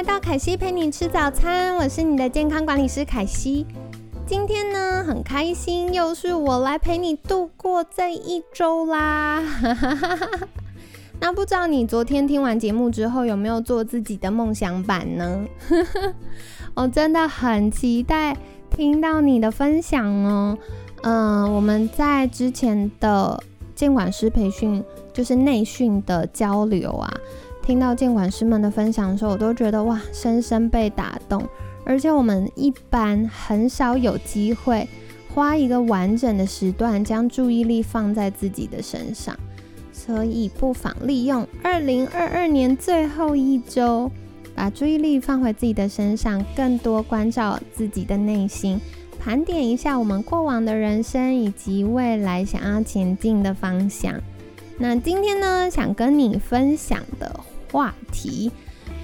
来到凯西陪你吃早餐，我是你的健康管理师凯西。今天呢，很开心，又是我来陪你度过这一周啦。那不知道你昨天听完节目之后，有没有做自己的梦想版呢？我 真的很期待听到你的分享哦。嗯，我们在之前的监管师培训，就是内训的交流啊。听到监管师们的分享的时候，我都觉得哇，深深被打动。而且我们一般很少有机会花一个完整的时段，将注意力放在自己的身上。所以不妨利用二零二二年最后一周，把注意力放回自己的身上，更多关照自己的内心，盘点一下我们过往的人生以及未来想要前进的方向。那今天呢，想跟你分享的。话题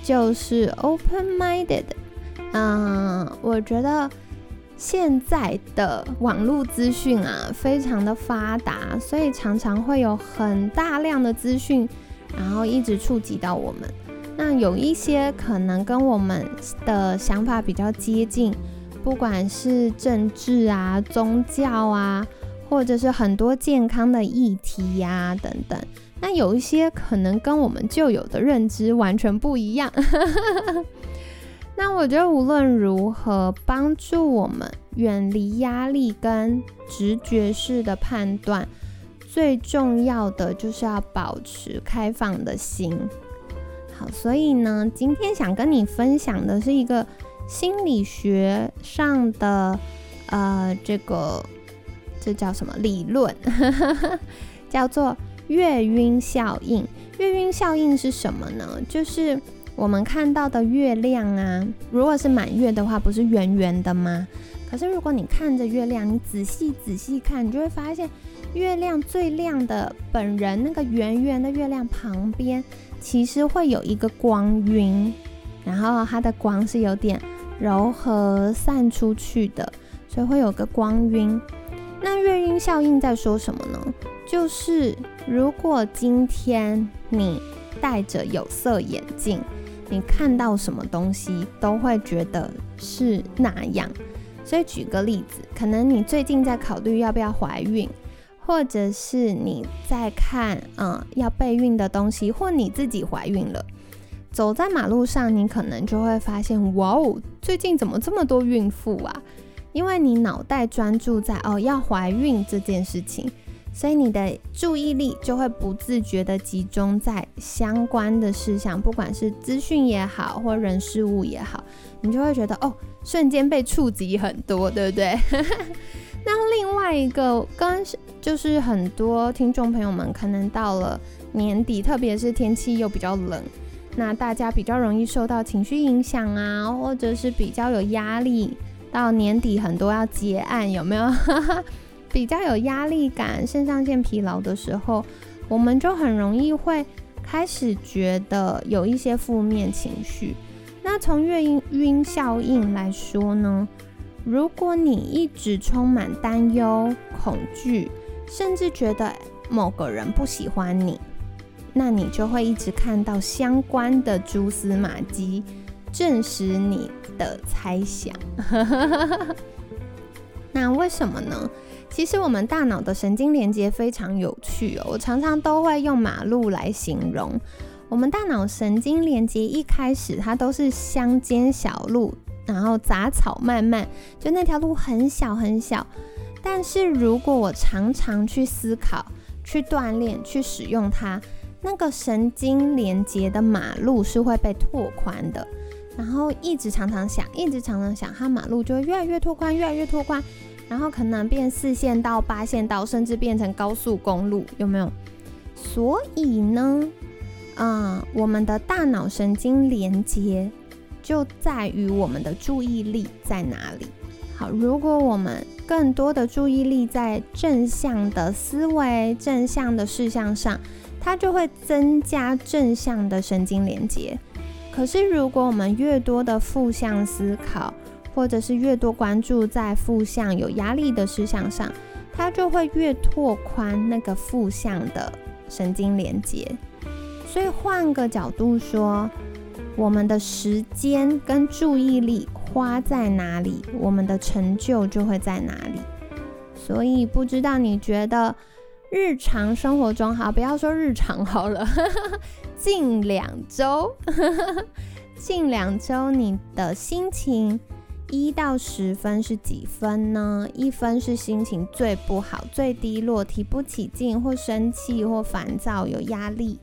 就是 open-minded。嗯，我觉得现在的网络资讯啊，非常的发达，所以常常会有很大量的资讯，然后一直触及到我们。那有一些可能跟我们的想法比较接近，不管是政治啊、宗教啊，或者是很多健康的议题呀等等。那有一些可能跟我们旧有的认知完全不一样。那我觉得无论如何，帮助我们远离压力跟直觉式的判断，最重要的就是要保持开放的心。好，所以呢，今天想跟你分享的是一个心理学上的呃，这个这叫什么理论？叫做。月晕效应，月晕效应是什么呢？就是我们看到的月亮啊，如果是满月的话，不是圆圆的吗？可是如果你看着月亮，你仔细仔细看，你就会发现，月亮最亮的本人那个圆圆的月亮旁边，其实会有一个光晕，然后它的光是有点柔和散出去的，所以会有个光晕。那月晕效应在说什么呢？就是如果今天你戴着有色眼镜，你看到什么东西都会觉得是那样。所以举个例子，可能你最近在考虑要不要怀孕，或者是你在看嗯要备孕的东西，或你自己怀孕了，走在马路上，你可能就会发现，哇哦，最近怎么这么多孕妇啊？因为你脑袋专注在哦要怀孕这件事情。所以你的注意力就会不自觉的集中在相关的事项，不管是资讯也好，或人事物也好，你就会觉得哦，瞬间被触及很多，对不对？那另外一个跟就是很多听众朋友们可能到了年底，特别是天气又比较冷，那大家比较容易受到情绪影响啊，或者是比较有压力，到年底很多要结案，有没有？比较有压力感、肾上腺疲劳的时候，我们就很容易会开始觉得有一些负面情绪。那从月晕晕效应来说呢，如果你一直充满担忧、恐惧，甚至觉得某个人不喜欢你，那你就会一直看到相关的蛛丝马迹，证实你的猜想。那为什么呢？其实我们大脑的神经连接非常有趣哦，我常常都会用马路来形容。我们大脑神经连接一开始它都是乡间小路，然后杂草漫漫，就那条路很小很小。但是如果我常常去思考、去锻炼、去使用它，那个神经连接的马路是会被拓宽的。然后一直常常想，一直常常想，它马路就会越来越拓宽，越来越拓宽。然后可能变四线道、八线道，甚至变成高速公路，有没有？所以呢，嗯，我们的大脑神经连接就在于我们的注意力在哪里。好，如果我们更多的注意力在正向的思维、正向的事项上，它就会增加正向的神经连接。可是，如果我们越多的负向思考，或者是越多关注在负向有压力的事项上，它就会越拓宽那个负向的神经连接。所以换个角度说，我们的时间跟注意力花在哪里，我们的成就就会在哪里。所以不知道你觉得日常生活中，好，不要说日常好了，近两周，近两周你的心情一到十分是几分呢？一分是心情最不好、最低落、提不起劲，或生气，或烦躁、有压力。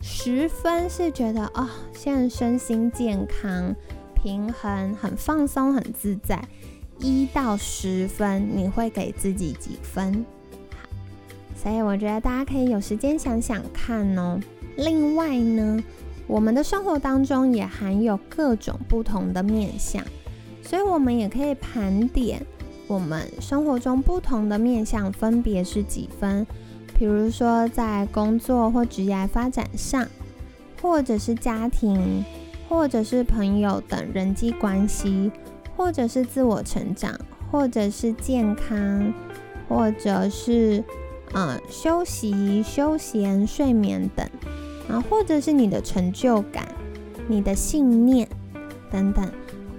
十分是觉得哦，现在身心健康、平衡、很放松、很自在。一到十分，你会给自己几分？所以我觉得大家可以有时间想想看哦。另外呢，我们的生活当中也含有各种不同的面相，所以我们也可以盘点我们生活中不同的面相分别是几分。比如说，在工作或职业发展上，或者是家庭，或者是朋友等人际关系，或者是自我成长，或者是健康，或者是呃休息、休闲、睡眠等，啊，或者是你的成就感、你的信念等等，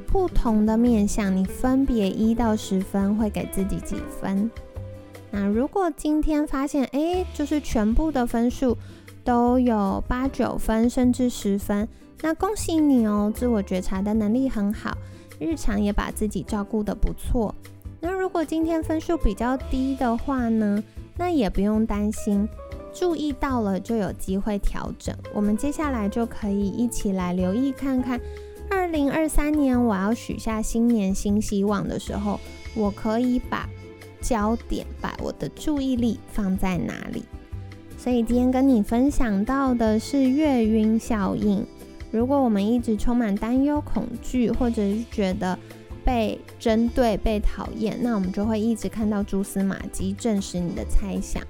不同的面向，你分别一到十分，会给自己几分？那如果今天发现，哎，就是全部的分数都有八九分，甚至十分，那恭喜你哦，自我觉察的能力很好，日常也把自己照顾得不错。那如果今天分数比较低的话呢，那也不用担心，注意到了就有机会调整。我们接下来就可以一起来留意看看，二零二三年我要许下新年新希望的时候，我可以把。焦点把我的注意力放在哪里？所以今天跟你分享到的是月晕效应。如果我们一直充满担忧、恐惧，或者是觉得被针对、被讨厌，那我们就会一直看到蛛丝马迹，证实你的猜想。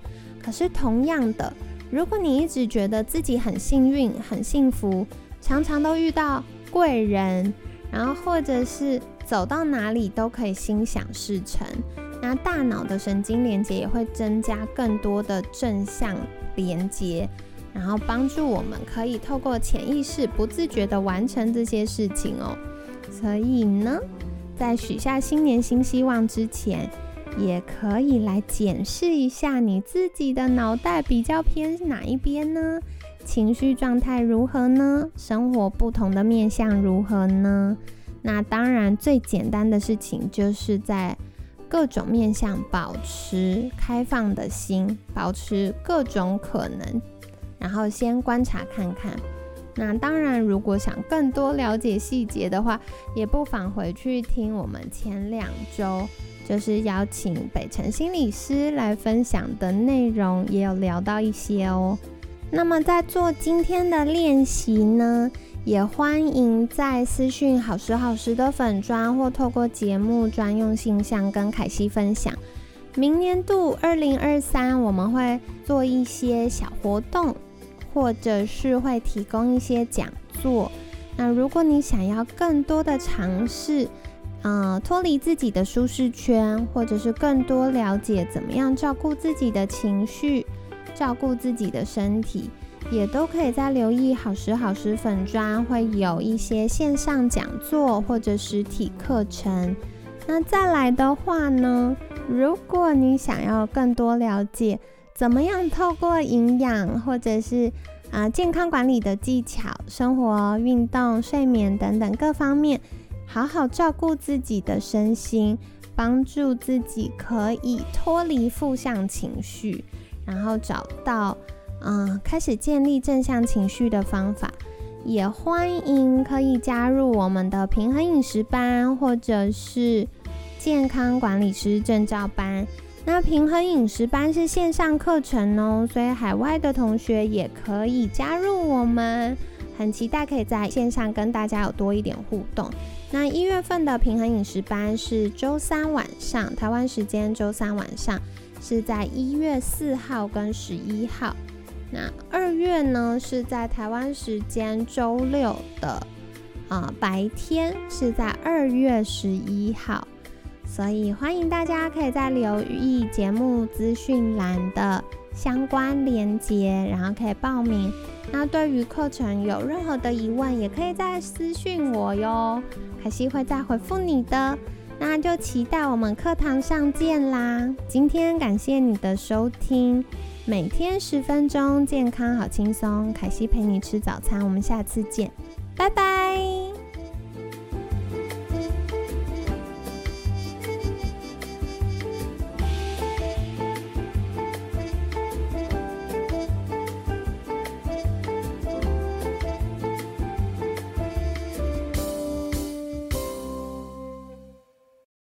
可是同样的，如果你一直觉得自己很幸运、很幸福，常常都遇到贵人，然后或者是走到哪里都可以心想事成。那大脑的神经连接也会增加更多的正向连接，然后帮助我们可以透过潜意识不自觉的完成这些事情哦。所以呢，在许下新年新希望之前，也可以来检视一下你自己的脑袋比较偏哪一边呢？情绪状态如何呢？生活不同的面相如何呢？那当然，最简单的事情就是在。各种面向，保持开放的心，保持各种可能，然后先观察看看。那当然，如果想更多了解细节的话，也不妨回去听我们前两周，就是邀请北辰心理师来分享的内容，也有聊到一些哦。那么在做今天的练习呢？也欢迎在私讯好时好时的粉砖，或透过节目专用信箱跟凯西分享。明年度二零二三，我们会做一些小活动，或者是会提供一些讲座。那如果你想要更多的尝试，嗯，脱离自己的舒适圈，或者是更多了解怎么样照顾自己的情绪，照顾自己的身体。也都可以在留意好时好时粉砖会有一些线上讲座或者实体课程。那再来的话呢，如果你想要更多了解怎么样透过营养或者是啊健康管理的技巧、生活、运动、睡眠等等各方面，好好照顾自己的身心，帮助自己可以脱离负向情绪，然后找到。嗯，开始建立正向情绪的方法，也欢迎可以加入我们的平衡饮食班，或者是健康管理师证照班。那平衡饮食班是线上课程哦，所以海外的同学也可以加入我们。很期待可以在线上跟大家有多一点互动。那一月份的平衡饮食班是周三晚上，台湾时间周三晚上是在一月四号跟十一号。那二月呢是在台湾时间周六的啊白天是在二月十一号。所以欢迎大家可以在留意节目资讯栏的相关连接，然后可以报名。那对于课程有任何的疑问，也可以再私讯我哟，凯西会再回复你的。那就期待我们课堂上见啦！今天感谢你的收听，每天十分钟，健康好轻松，凯西陪你吃早餐，我们下次见，拜拜。